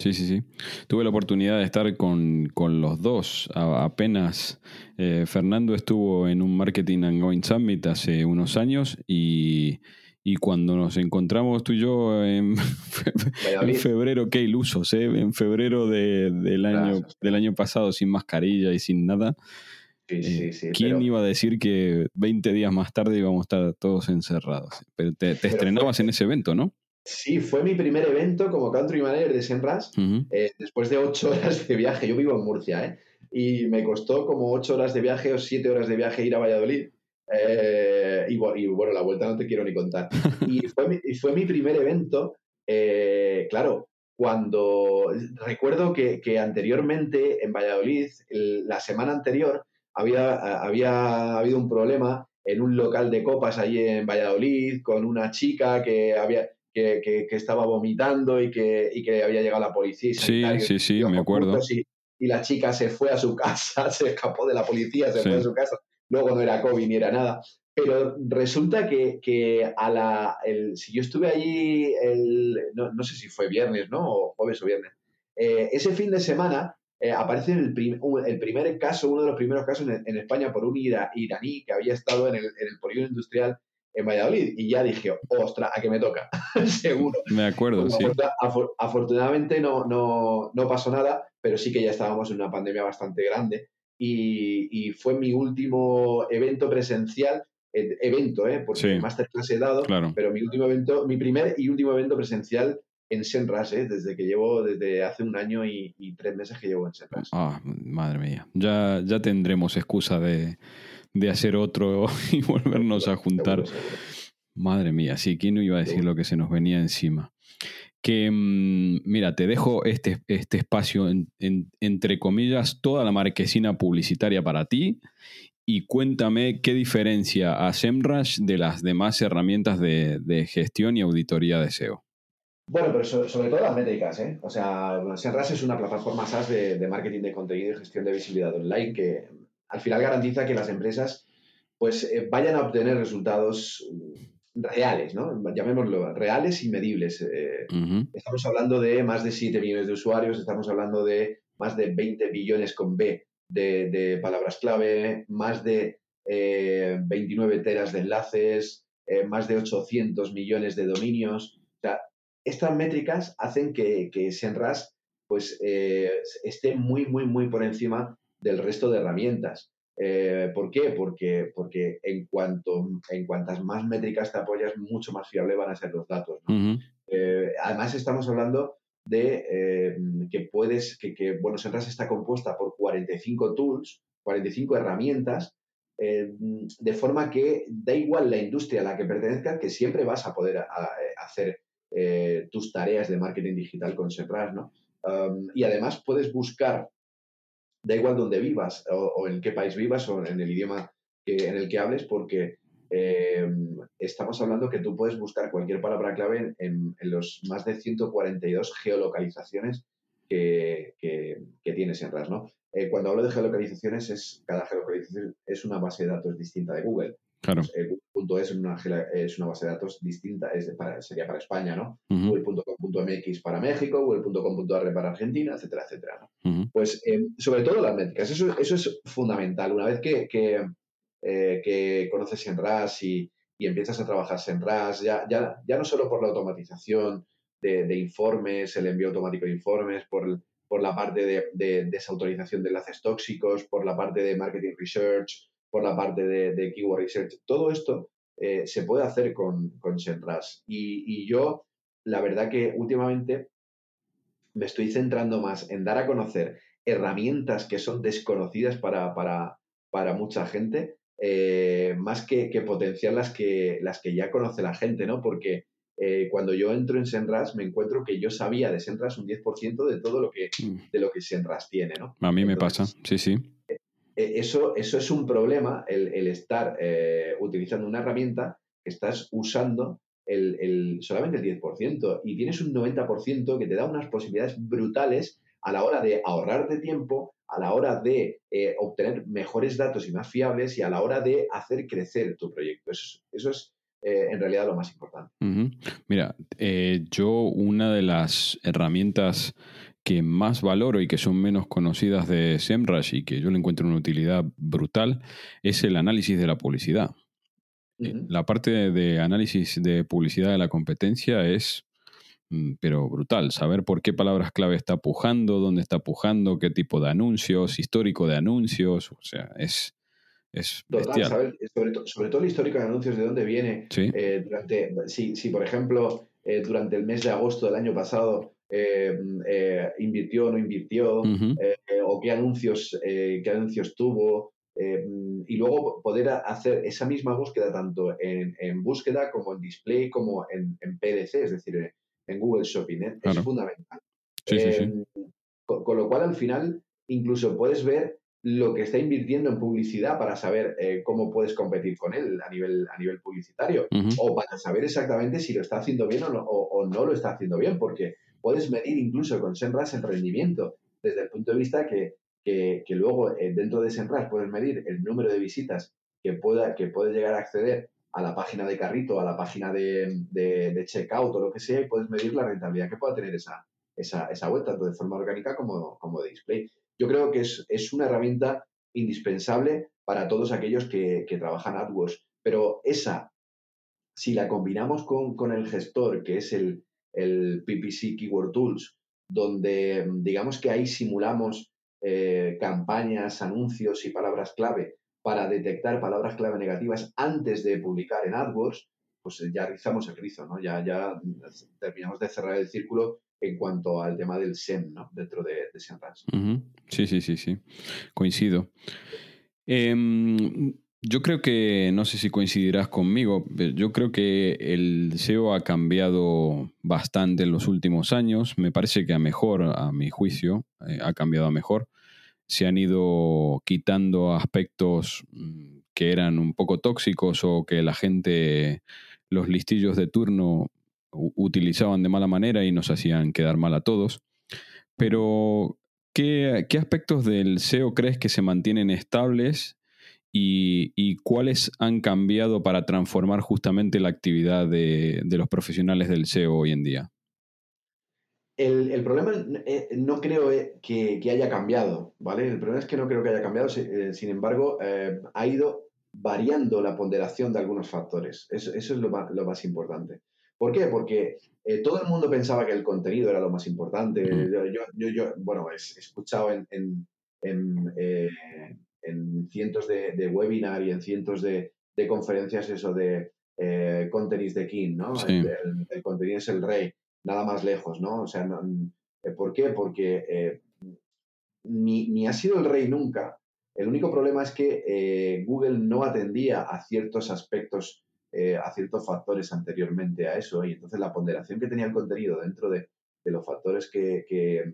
Sí, sí, sí. Tuve la oportunidad de estar con, con los dos. apenas Fernando estuvo en un Marketing and Going Summit hace unos años y y cuando nos encontramos tú y yo en, febrero, qué ilusos, ¿eh? En febrero del, año, del año pasado, sin mascarilla y sin nada. Eh, ¿Quién iba a decir que 20 días más tarde íbamos a estar todos encerrados? Pero te, estrenabas en ese evento, ¿no? Sí, fue mi primer evento como country manager de Senras, eh, después de ocho horas de viaje. Yo vivo en Murcia, ¿eh? Y me costó como ocho horas de viaje o siete horas de viaje ir a Valladolid. Eh, y, bueno, la vuelta no te quiero ni contar. Y fue mi, fue mi primer evento, eh, claro, cuando recuerdo que, que, anteriormente en Valladolid, la semana anterior, había, había habido un problema en un local de copas allí en Valladolid con una chica que había... Que, que, estaba vomitando y que, y que había llegado la policía. sí, sí, sí, me acuerdo. Y, la chica se fue a su casa, se escapó de la policía, se fue a su casa luego no era COVID ni era nada. Pero resulta que, a la, si yo estuve allí, el, no, sé si fue viernes, ¿no? O jueves o viernes. Eh, ese fin de semana eh, aparece el, el, primer caso, uno de los primeros casos en, España por un iraní que había estado en el, en el polígono industrial en Valladolid. Y ya dije, ostras, ¿a qué me toca? Seguro. Me acuerdo, sí. afortunadamente no, no, no pasó nada, pero sí que ya estábamos en una pandemia bastante grande y, fue mi último evento presencial, eh, evento, ¿eh? porque el masterclass he dado, pero mi último evento, mi primer y último evento presencial en Senras, ¿eh? desde que llevo, desde hace un año y, tres meses que llevo en Senras. Ah, madre mía, ya, ya tendremos excusa de, hacer otro y volvernos a juntar. Madre mía, sí, ¿quién no iba a decir lo que se nos venía encima? que, mm, mira, te dejo este, este espacio, entre comillas, toda la marquesina publicitaria para ti y cuéntame qué diferencia a SEMrush de las demás herramientas de, gestión y auditoría de SEO. Bueno, pero sobre, todo las métricas, ¿eh? O sea, SEMrush es una plataforma SaaS de, marketing de contenido y gestión de visibilidad online que al final garantiza que las empresas pues eh, vayan a obtener resultados reales, ¿no? Llamémoslo, reales y medibles. Eh, estamos hablando de más de 7 millones de usuarios, estamos hablando de más de 20 billones con B de, palabras clave, más de 29 eh, teras de enlaces, eh, más de 800 millones de dominios. O sea, estas métricas hacen que, que Senras pues, esté muy, muy, muy por encima del resto de herramientas. Eh, ¿Por qué? Porque, porque en, cuanto, en cuantas más métricas te apoyas, mucho más fiable van a ser los datos. Eh, además, estamos hablando de eh, que puedes, que, que bueno, Senras está compuesta por 45 tools, 45 herramientas, de forma que da igual la industria a la que pertenezcas, que siempre vas a poder hacer tus tareas de marketing digital con Senras, ¿no? Um, y además puedes buscar da igual donde vivas o, en qué país vivas o en el idioma que, en el que hables, porque eh, estamos hablando que tú puedes buscar cualquier palabra clave en, los más de 142 geolocalizaciones que, que, tienes en RAS. ¿no? Eh, cuando hablo de geolocalizaciones, es, cada geolocalización es una base de datos distinta de Google. Claro. Pues, el punto es una, es una base de datos distinta, es para, sería para España, ¿no? Google.com.mx para México, Google.com.ar para Argentina, etcétera, etcétera. Pues eh, sobre todo las métricas, eso, eso es fundamental. Una vez que, que, eh, que conoces en RAS y, y, empiezas a trabajar en RAS, ya, ya, ya no solo por la automatización de, de informes, el envío automático de informes, por, por la parte de, de desautorización de enlaces tóxicos, por la parte de marketing research, por la parte de, Keyword Research. Todo esto eh, se puede hacer con, con SEMrush. Y, yo, la verdad que últimamente me estoy centrando más en dar a conocer herramientas que son desconocidas para, para, para mucha gente eh, más que, potenciar las que, las que ya conoce la gente, ¿no? Porque eh, cuando yo entro en Senras me encuentro que yo sabía de Senras un 10% de todo lo que, mm. de lo que Senras tiene, ¿no? A mí me pasa, sí, sí. Eh, eso, eso es un problema, el, estar utilizando una herramienta que estás usando el, solamente el 10% y tienes un 90% que te da unas posibilidades brutales a la hora de ahorrarte tiempo, a la hora de eh, obtener mejores datos y más fiables y a la hora de hacer crecer tu proyecto. Eso, es eh, en realidad lo más importante. Mira, eh, yo una de las herramientas que más valoro y que son menos conocidas de SEMrush y que yo le encuentro una utilidad brutal es el análisis de la publicidad. La parte de análisis de publicidad de la competencia es Mm, pero brutal. Saber por qué palabras clave está pujando, dónde está pujando, qué tipo de anuncios, histórico de anuncios, o sea, es, es Total, sobre, todo el histórico de anuncios, de dónde viene. Eh, durante, si, si, por ejemplo, eh, durante el mes de agosto del año pasado eh, invirtió o no invirtió, o qué anuncios, qué anuncios tuvo, y luego poder hacer esa misma búsqueda tanto en, en búsqueda como en display como en, en PDC, es decir, en Google Shopping. ¿eh? Es fundamental. Em, con, lo cual, al final, incluso puedes ver lo que está invirtiendo en publicidad para saber eh, cómo puedes competir con él a nivel, a nivel publicitario o para saber exactamente si lo está haciendo bien o no, o, no, lo está haciendo bien, porque puedes medir incluso con SEMrush el rendimiento desde el punto de vista que, que, luego eh, dentro de SEMrush puedes medir el número de visitas que, pueda, que puede llegar a acceder a la página de carrito, a la página de, de, checkout o lo que sea y puedes medir la rentabilidad que pueda tener esa, esa, esa vuelta, tanto de forma orgánica como, como de display. Yo creo que es, es una herramienta indispensable para todos aquellos que, que, trabajan AdWords, pero esa, si la combinamos con, con el gestor, que es el, el, PPC Keyword Tools, donde digamos que ahí simulamos eh, campañas, anuncios y palabras clave para detectar palabras clave negativas antes de publicar en AdWords, pues ya rizamos el rizo, ¿no? Ya, ya terminamos de cerrar el círculo en cuanto al tema del SEM, ¿no? Dentro de, de SEMrush. Sí, sí, sí, sí. Coincido. Em, yo creo que, no sé si coincidirás conmigo, yo creo que el SEO ha cambiado bastante en los últimos años. Me parece que a mejor, a mi juicio, eh, ha cambiado a mejor se han ido quitando aspectos mm, que eran un poco tóxicos o que la gente, los listillos de turno utilizaban de mala manera y nos hacían quedar mal a todos. Pero, ¿qué, aspectos del SEO crees que se mantienen estables y, cuáles han cambiado para transformar justamente la actividad de los profesionales del SEO hoy en día? El, problema eh, no creo eh, que, haya cambiado, ¿vale? El problema es que no creo que haya cambiado, eh, sin embargo, ha ido variando la ponderación de algunos factores. Eso, es lo más, importante. ¿Por qué? Porque todo el mundo pensaba que el contenido era lo más importante. Yo, yo, bueno, he, escuchado en, en, cientos de, de, webinar y en cientos de, conferencias eso de contenido de king, ¿no? el contenido es el rey nada más lejos, ¿no? O sea, eh, ¿por qué? Porque eh, ni, ha sido el rey nunca. El único problema es que eh, Google no atendía a ciertos aspectos, a ciertos factores anteriormente a eso, y entonces la ponderación que tenía el contenido dentro de, los factores que, que,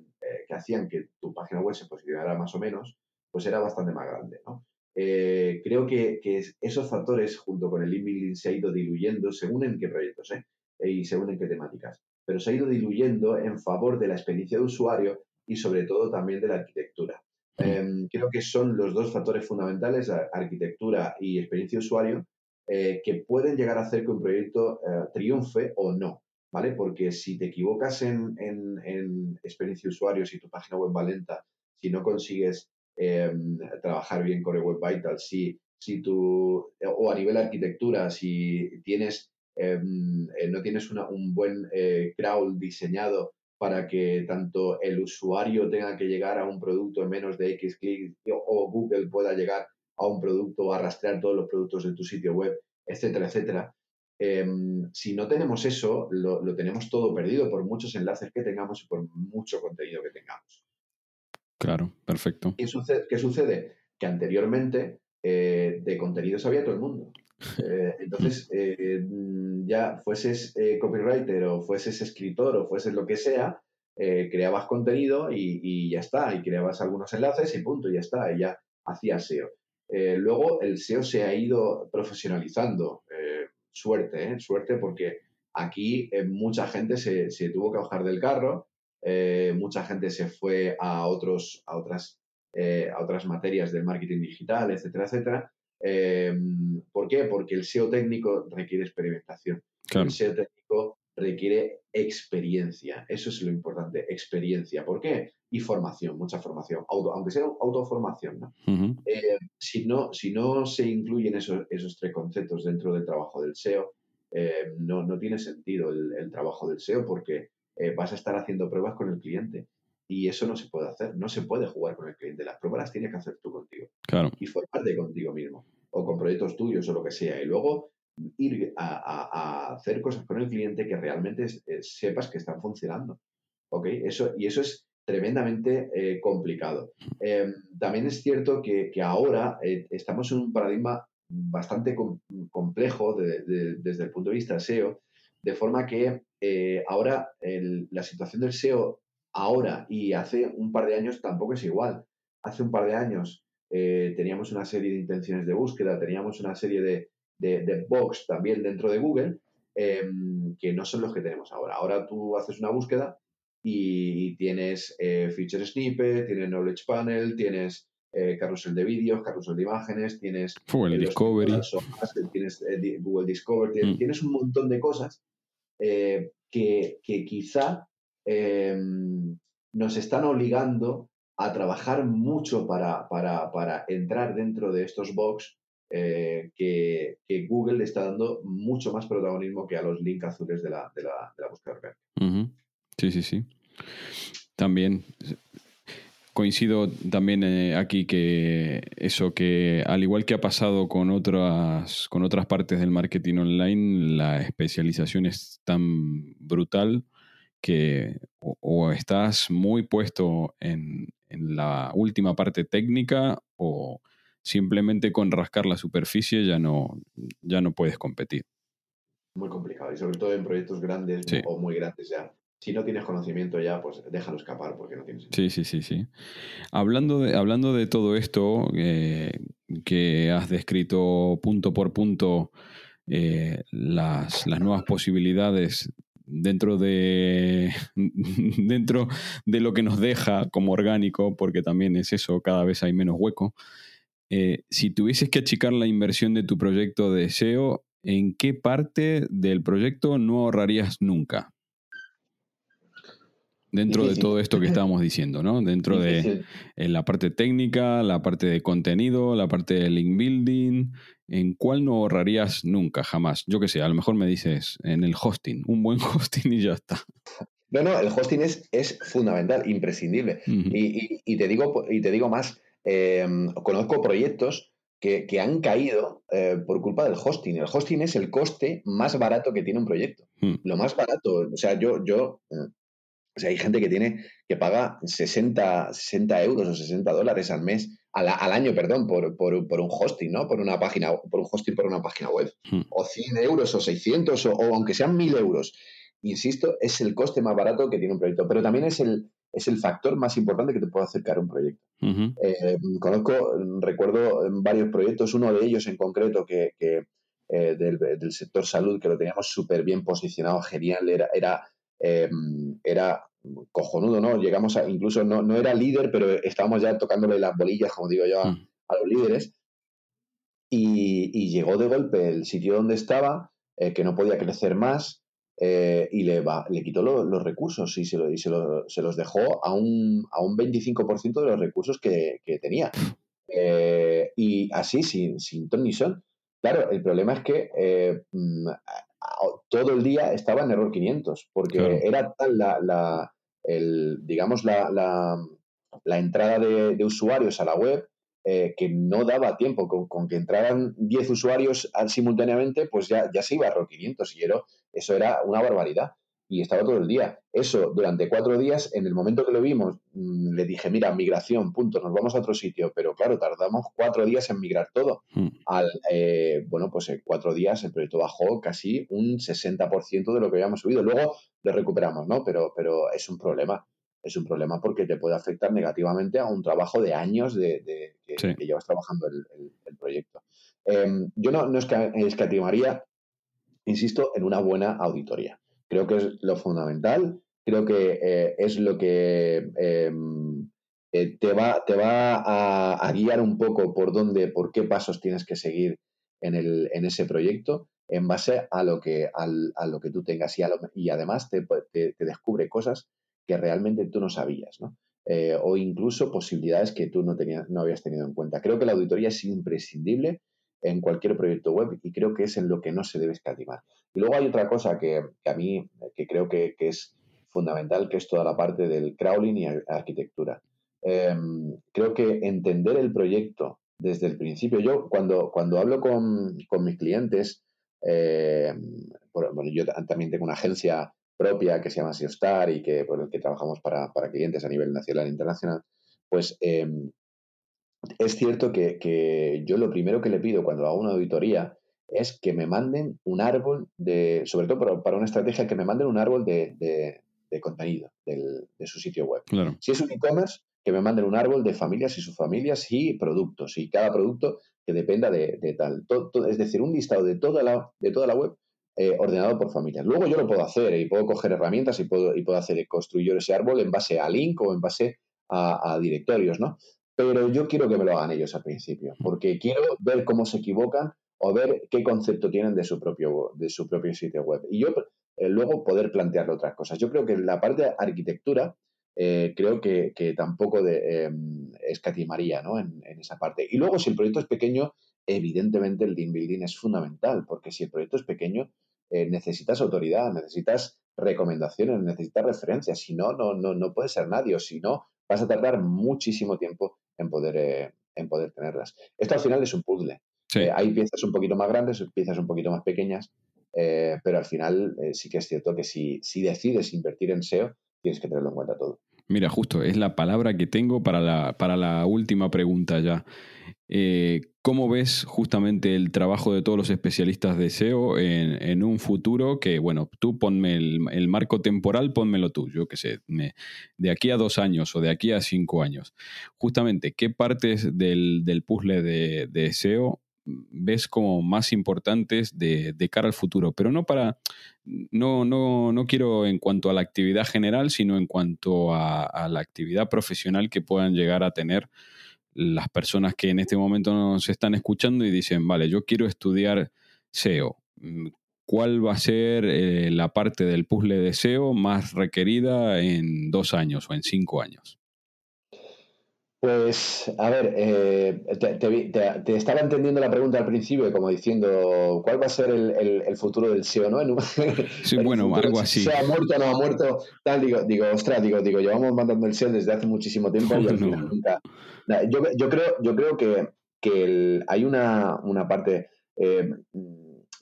hacían que tu página web se posicionara más o menos, pues era bastante más grande, ¿no? creo que, esos factores, junto con el email, se ha ido diluyendo según en qué proyectos ¿eh? y según en qué temáticas pero se ha ido diluyendo en favor de la experiencia de usuario y sobre todo también de la arquitectura. Em, creo que son los dos factores fundamentales, arquitectura y experiencia de usuario, eh, que pueden llegar a hacer que un proyecto eh, triunfe o no, ¿vale? Porque si te equivocas en, experiencia de usuario, si tu página web va lenta, si no consigues em, trabajar bien con el Web Vital, si, si tu, o a nivel arquitectura, si tienes Em, eh, no tienes un buen eh, crawl diseñado para que tanto el usuario tenga que llegar a un producto en menos de X clics o Google pueda llegar a un producto o arrastrar todos los productos de tu sitio web, etcétera, etcétera. Em, si no tenemos eso, lo, tenemos todo perdido por muchos enlaces que tengamos y por mucho contenido que tengamos. Claro, perfecto. ¿Qué sucede? ¿Qué sucede? Que anteriormente de contenido sabía todo el mundo. entonces, ya fueses copywriter o fueses escritor o fueses lo que sea, creabas contenido y, y, ya está, y creabas algunos enlaces y punto, y ya está, y ya hacías SEO. luego el SEO se ha ido profesionalizando suerte, ¿eh? suerte porque aquí eh, mucha gente se, tuvo que bajar del carro, eh, mucha gente se fue a, otros, a, otras, a otras materias del marketing digital, etcétera, etcétera. ¿Por qué? Porque el SEO técnico requiere experimentación. El SEO técnico requiere experiencia. Eso es lo importante, experiencia. ¿Por qué? Y formación, mucha formación, aunque sea autoformación. ¿no? si no, si no se incluyen esos, esos tres conceptos dentro del trabajo del SEO, eh, no, no, tiene sentido el, trabajo del SEO porque eh, vas a estar haciendo pruebas con el cliente. Y eso no se puede hacer, no se puede jugar con el cliente. Las pruebas las tienes que hacer tú contigo. Claro. Y formarte contigo mismo. O con proyectos tuyos o lo que sea. Y luego ir a, hacer cosas con el cliente que realmente eh, sepas que están funcionando. ¿Ok? Eso, y eso es tremendamente eh, complicado. Em, también es cierto que, ahora eh, estamos en un paradigma bastante complejo desde el punto de vista SEO, de forma que eh, ahora la situación del SEO ahora y hace un par de años tampoco es igual. Hace un par de años teníamos una serie de intenciones de búsqueda, teníamos una serie de, de, de box también dentro de Google, em, que no son los que tenemos ahora. Ahora tú haces una búsqueda y tienes eh, Feature Snippet, tienes Knowledge Panel, tienes eh, carrusel de vídeos, carrusel de imágenes, tienes Google Discovery, tienes eh, Google Discovery, mm. tienes un montón de cosas que, quizá em, nos están obligando a trabajar mucho para, para, entrar dentro de estos box que, Google le está dando mucho más protagonismo que a los links azules de la, de la, de la búsqueda orgánica. Sí, sí, sí. También coincido también eh, aquí que eso que al igual que ha pasado con otras con otras partes del marketing online, la especialización es tan brutal que o, estás muy puesto en, en, la última parte técnica o simplemente con rascar la superficie ya no, ya no puedes competir. Muy complicado y sobre todo en proyectos grandes o muy grandes ya si no tienes conocimiento ya, pues déjalo escapar porque no tienes. Sí, sí, sí, sí. Hablando de, hablando de todo esto eh, que has descrito punto por punto eh, las, nuevas posibilidades dentro de, dentro de lo que nos deja como orgánico, porque también es eso, cada vez hay menos hueco. Eh, si tuvieses que achicar la inversión de tu proyecto de SEO, ¿en qué parte del proyecto no ahorrarías nunca? Dentro de todo esto que estábamos diciendo, ¿no? Dentro de la parte técnica, la parte de contenido, la parte de link building, ¿en cuál no ahorrarías nunca, jamás? Yo qué sé, a lo mejor me dices en el hosting, un buen hosting y ya está. No, no, el hosting es, es fundamental, imprescindible. y, te digo, y te digo más, em, conozco proyectos que, han caído eh, por culpa del hosting. El hosting es el coste más barato que tiene un proyecto. Hmm. Lo más barato, o sea, yo, yo o sea, hay gente que tiene que paga 60, 60 euros o 60 dólares al mes, al, año, perdón, por, por, un hosting, ¿no? Por una página, por un hosting por una página web. Hmm. O 100 euros o 600 o, aunque sean 1000 euros. Insisto, es el coste más barato que tiene un proyecto, pero también es el, es el factor más importante que te puede acercar a un proyecto. Eh, conozco, recuerdo varios proyectos, uno de ellos en concreto que, eh, del, del, sector salud, que lo teníamos súper bien posicionado, genial, era, era Em, era cojonudo, ¿no? Llegamos a, incluso no, no, era líder, pero estábamos ya tocándole las bolillas, como digo yo, a, mm. los líderes. Y, llegó de golpe el sitio donde estaba, eh, que no podía crecer más, eh, y le, va, le quitó los recursos y, se, y se, se, los dejó a un, a un 25% de los recursos que, que tenía. Eh, y así, sin, sin ton ni son. Claro, el problema es que mm, todo el día estaba en error 500, porque era tal la, el, digamos, la, la, entrada de, usuarios a la web eh, que no daba tiempo. Con, que entraran 10 usuarios simultáneamente, pues ya, ya se iba a error 500 y eso era una barbaridad. Y estaba todo el día. Eso, durante cuatro días, en el momento que lo vimos, mm, le dije, mira, migración, punto, nos vamos a otro sitio, pero claro, tardamos cuatro días en migrar todo. Hmm. Al, eh, bueno, pues en cuatro días el proyecto bajó casi un 60% de lo que habíamos subido. Luego lo recuperamos, ¿no? Pero, pero es un problema. Es un problema porque te puede afectar negativamente a un trabajo de años de, que, llevas trabajando el, proyecto. Em, yo no, no escatimaría, insisto, en una buena auditoría. Creo que es lo fundamental, creo que eh, es lo que em, eh, te va, te va a, guiar un poco por dónde, por qué pasos tienes que seguir en, el, en ese proyecto en base a lo que, a lo que tú tengas y, además te, descubre cosas que realmente tú no sabías, ¿no? Eh, o incluso posibilidades que tú no, tenías, no habías tenido en cuenta. Creo que la auditoría es imprescindible en cualquier proyecto web y creo que es en lo que no se debe escatimar. Y luego hay otra cosa que, a mí que creo que, es fundamental, que es toda la parte del crawling y arquitectura. Em, creo que entender el proyecto desde el principio, yo cuando, cuando hablo con, mis clientes, em, bueno, yo también tengo una agencia propia que se llama SEOstar y que, por el que trabajamos para, clientes a nivel nacional e internacional, pues em, es cierto que, yo lo primero que le pido cuando hago una auditoría es que me manden un árbol de, sobre todo para, una estrategia, que me manden un árbol de, contenido de su sitio web. Si es un e-commerce, que me manden un árbol de familias y subfamilias y productos, y cada producto que dependa de, tal. es decir, un listado de toda la, de toda la web eh, ordenado por familias. Luego yo lo puedo hacer y puedo coger herramientas y puedo, y puedo hacer construir ese árbol en base a link o en base a, a directorios, ¿no? Pero yo quiero que me lo hagan ellos al principio, porque quiero ver cómo se equivocan o ver qué concepto tienen de su propio, de su propio sitio web. Y yo eh, luego poder plantearle otras cosas. Yo creo que la parte de arquitectura, eh, creo que, tampoco de, em, escatimaría ¿no? en, esa parte. Y luego, si el proyecto es pequeño, evidentemente el team building es fundamental, porque si el proyecto es pequeño, eh, necesitas autoridad, necesitas recomendaciones, necesitas referencias. Si no, no, no, no puede ser nadie. O si no, vas a tardar muchísimo tiempo en poder, eh, en poder tenerlas. Esto al final es un puzzle. Eh, hay piezas un poquito más grandes, piezas un poquito más pequeñas, eh, pero al final sí que es cierto que si, si decides invertir en SEO, tienes que tenerlo en cuenta todo. Mira, justo, es la palabra que tengo para la, para la última pregunta ya. Eh, ¿Cómo ves justamente el trabajo de todos los especialistas de SEO en, un futuro que, bueno, tú ponme el, marco temporal, ponmelo tú, yo qué sé, de aquí a dos años o de aquí a cinco años? Justamente, ¿qué partes del, puzzle de, SEO ves como más importantes de, cara al futuro? Pero no para, no, no, no quiero en cuanto a la actividad general, sino en cuanto a la actividad profesional que puedan llegar a tener las personas que en este momento nos están escuchando y dicen, vale, yo quiero estudiar SEO. Mm, ¿Cuál va a ser eh, la parte del puzzle de SEO más requerida en dos años o en cinco años? Pues, a ver, eh, te, estaba entendiendo la pregunta al principio, como diciendo, ¿cuál va a ser el, futuro del SEO, no? sí, bueno, algo así. ¿Se ha muerto o no ha muerto? Tal, digo, digo, ostras, digo, digo, llevamos mandando el SEO desde hace muchísimo tiempo y al final nunca. Yo, yo, creo, yo creo que, que hay una, una parte. Eh,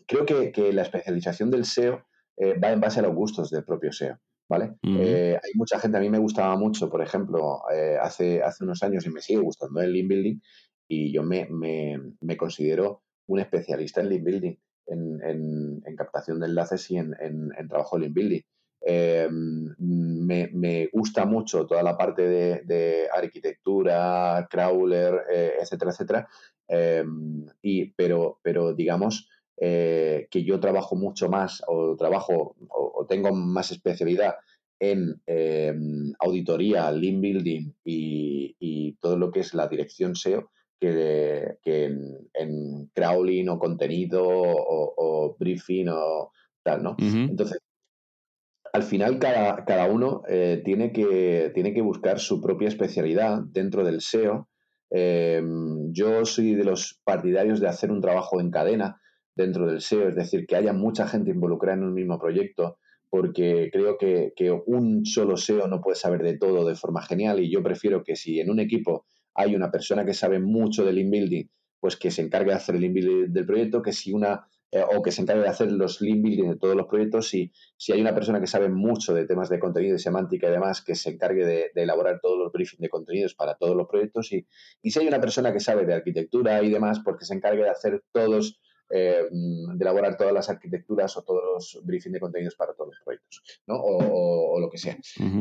creo que, que, la especialización del SEO eh, va en base a los gustos del propio SEO. ¿Vale? Eh, hay mucha gente, a mí me gustaba mucho, por ejemplo, eh, hace, hace unos años y me sigue gustando el lean building y yo me, me, considero un especialista en lean building, en, en, captación de enlaces y en, trabajo lean building. Eh, me, me, gusta mucho toda la parte de, de arquitectura, crawler, etcétera, etcétera. y, pero, pero digamos, eh, que yo trabajo mucho más o trabajo o, tengo más especialidad en em, auditoría, lean building y, todo lo que es la dirección SEO que, en, crawling o contenido o, briefing o tal, ¿no? Entonces, al final cada, cada uno eh, tiene, que, tiene que buscar su propia especialidad dentro del SEO. Yo soy de los partidarios de hacer un trabajo en cadena dentro del SEO, es decir, que haya mucha gente involucrada en un mismo proyecto, porque creo que, un solo SEO no puede saber de todo de forma genial y yo prefiero que si en un equipo hay una persona que sabe mucho del inbuilding, pues que se encargue de hacer el inbuilding del proyecto, que si una eh, o que se encargue de hacer los link building de todos los proyectos, si, si hay una persona que sabe mucho de temas de contenido y semántica y demás, que se encargue de, elaborar todos los briefings de contenidos para todos los proyectos, y, y si hay una persona que sabe de arquitectura y demás, porque se encargue de hacer todos eh, de elaborar todas las arquitecturas o todos los briefings de contenidos para todos los proyectos, ¿no? o, lo que sea.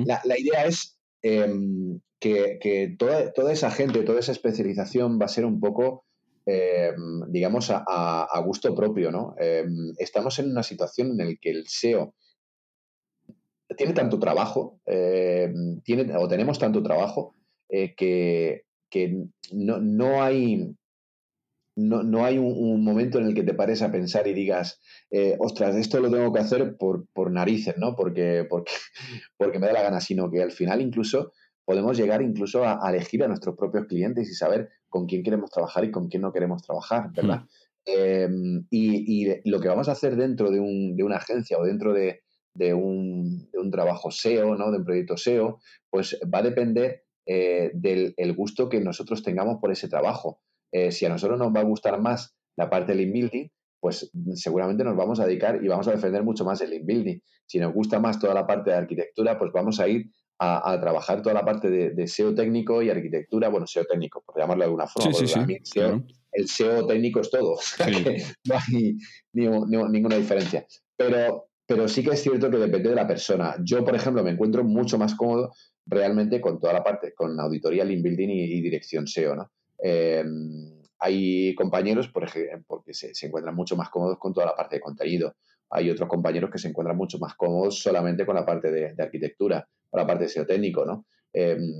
la, la, idea es em, que, que toda, toda, esa gente, toda esa especialización va a ser un poco, em, digamos, a, a, gusto propio, ¿no? Em, estamos en una situación en la que el SEO tiene tanto trabajo, tiene, o tenemos tanto trabajo, eh, que, que no, no, hay no, no hay un, momento en el que te pares a pensar y digas, eh, ostras, esto lo tengo que hacer por, por narices, ¿no? Porque, porque, porque me da la gana, sino que al final incluso podemos llegar incluso a, elegir a nuestros propios clientes y saber con quién queremos trabajar y con quién no queremos trabajar, ¿verdad? Hmm. Em, y, y, lo que vamos a hacer dentro de, un, de una agencia o dentro de, de, un, de, un, trabajo SEO, ¿no? De un proyecto SEO, pues va a depender eh, del el gusto que nosotros tengamos por ese trabajo. Eh, si a nosotros nos va a gustar más la parte del inbuilding, pues seguramente nos vamos a dedicar y vamos a defender mucho más el inbuilding. Si nos gusta más toda la parte de arquitectura, pues vamos a ir a, trabajar toda la parte de, SEO técnico y arquitectura, bueno, SEO técnico, por llamarlo de alguna forma. Sí, sí, sí, El SEO técnico es todo, no hay ninguna diferencia. Pero, pero sí que es cierto que depende de la persona. Yo, por ejemplo, me encuentro mucho más cómodo realmente con toda la parte, con auditoría, link building y, dirección SEO, ¿no? Em, hay compañeros, por ejemplo, porque se, encuentran mucho más cómodos con toda la parte de contenido. Hay otros compañeros que se encuentran mucho más cómodos solamente con la parte de, arquitectura, con la parte de SEO técnico, ¿no? Em,